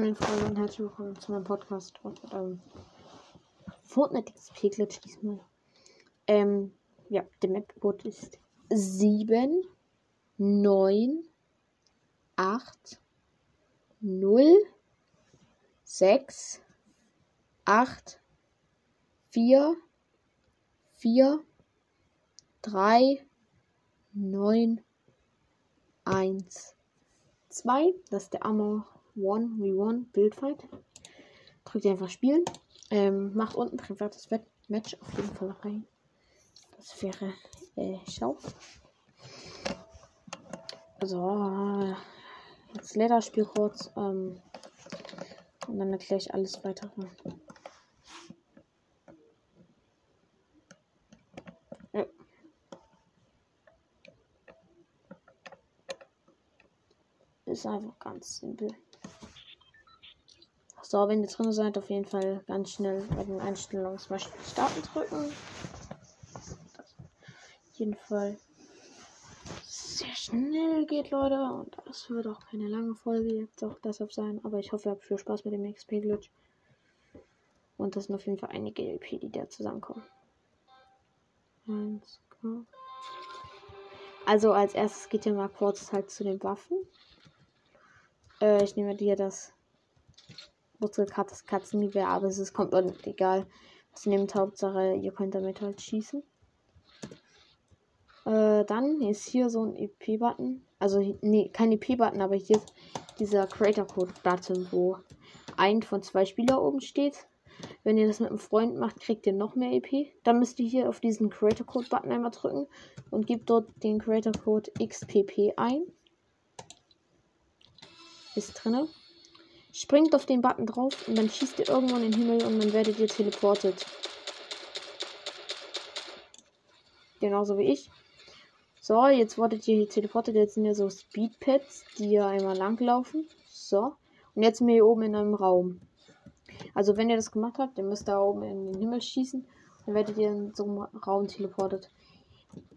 Hallo Freunde und herzlich willkommen zu meinem Podcast. Und, ähm, Fortnite XP Glitch diesmal. Ähm, ja, der Mapcode ist 7, 9, 8, 0, 6, 8, 4, 4, 3, 9, 1, 2. Das ist der Armor 1v1 Bildfight. Drückt ihr einfach spielen. Ähm, macht unten privates Match auf jeden Fall rein. Das wäre äh, schlau. So, jetzt Lederspiel kurz. Ähm, und dann erkläre ich alles weitere. Ja. Ist einfach ganz simpel. So, wenn ihr drin seid, auf jeden Fall ganz schnell bei den Einstellungen zum Beispiel starten drücken. Auf jeden Fall sehr schnell geht, Leute. Und das wird auch keine lange Folge jetzt auch deshalb sein. Aber ich hoffe, ihr habt viel Spaß mit dem XP-Glitch. Und das sind auf jeden Fall einige LP, die da zusammenkommen. Eins. Also als erstes geht ihr mal kurz halt zu den Waffen. Äh, ich nehme dir das Wurzelkat Katzengewehr, aber es ist komplett egal. Was nehmt, Hauptsache, ihr könnt damit halt schießen. Äh, dann ist hier so ein EP-Button. Also, nee, kein EP-Button, aber hier ist dieser Creator-Code-Button, wo ein von zwei Spieler oben steht. Wenn ihr das mit einem Freund macht, kriegt ihr noch mehr EP. Dann müsst ihr hier auf diesen Creator Code Button einmal drücken und gebt dort den Creator Code XPP ein. Ist drinne. Springt auf den Button drauf und dann schießt ihr irgendwo in den Himmel und dann werdet ihr teleportet. Genauso wie ich. So, jetzt wurdet ihr hier teleportet. Jetzt sind ja so Speedpads, die hier einmal langlaufen. So. Und jetzt sind wir hier oben in einem Raum. Also wenn ihr das gemacht habt, ihr müsst da oben in den Himmel schießen. Dann werdet ihr in so einem Raum teleportet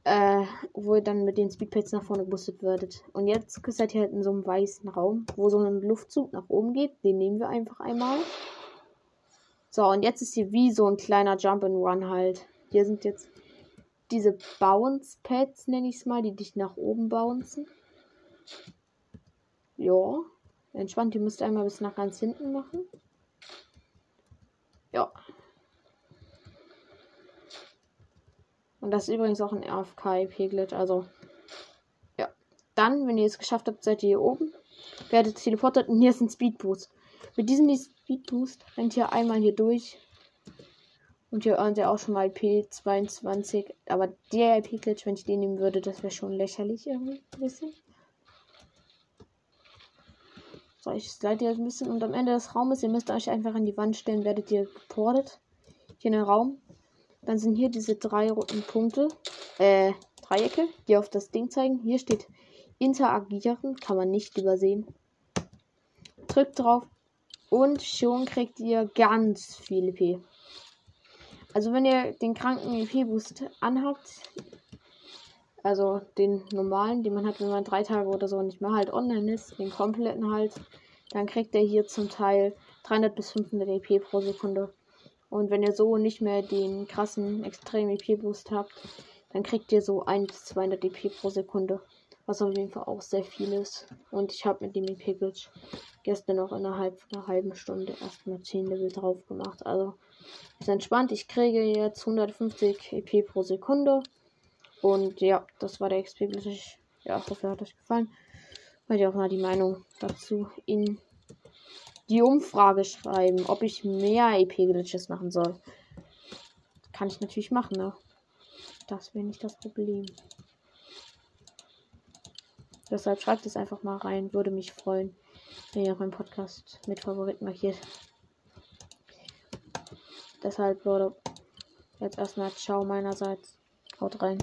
äh, wo ihr dann mit den Speedpads nach vorne geboostet werdet. Und jetzt seid ihr halt in so einem weißen Raum, wo so ein Luftzug nach oben geht. Den nehmen wir einfach einmal. So, und jetzt ist hier wie so ein kleiner Jump and Run halt. Hier sind jetzt diese Bounce Pads, nenne ich es mal, die dich nach oben bouncen. Ja, entspannt. Ihr müsst einmal bis nach ganz hinten machen. Ja, Und das ist übrigens auch ein AFK-IP-Glitch. Also, ja. Dann, wenn ihr es geschafft habt, seid ihr hier oben. Werdet teleportiert und hier ist ein Speedboost. Mit diesem Speedboost rennt ihr einmal hier durch. Und hier earnt ihr auch schon mal IP 22. Aber der IP-Glitch, wenn ich den nehmen würde, das wäre schon lächerlich irgendwie. Ein bisschen. So, ich slide jetzt ein bisschen. Und am Ende des Raumes, ihr müsst euch einfach an die Wand stellen, werdet ihr geportet. Hier in den Raum. Dann sind hier diese drei roten Punkte, äh, Dreiecke, die auf das Ding zeigen. Hier steht interagieren, kann man nicht übersehen. Drückt drauf und schon kriegt ihr ganz viel EP. Also wenn ihr den kranken EP-Boost anhabt, also den normalen, den man hat, wenn man drei Tage oder so nicht mehr halt online ist, den kompletten halt, dann kriegt er hier zum Teil 300 bis 500 EP pro Sekunde. Und wenn ihr so nicht mehr den krassen extremen EP-Boost habt, dann kriegt ihr so 1 bis 200 EP pro Sekunde. Was auf jeden Fall auch sehr viel ist. Und ich habe mit dem EP-Glitch gestern noch innerhalb einer halben Stunde erstmal 10 Level drauf gemacht. Also ist entspannt. Ich kriege jetzt 150 EP pro Sekunde. Und ja, das war der XP-Glitch. Ja, ich hoffe, hat euch gefallen. Hört ihr auch mal die Meinung dazu in die Umfrage schreiben, ob ich mehr EP-Glitches machen soll. Kann ich natürlich machen, ne? Das wäre nicht das Problem. Deshalb schreibt es einfach mal rein. Würde mich freuen, wenn ihr auch meinen Podcast mit Favorit markiert. Deshalb, Leute, jetzt erstmal Ciao meinerseits. Haut rein.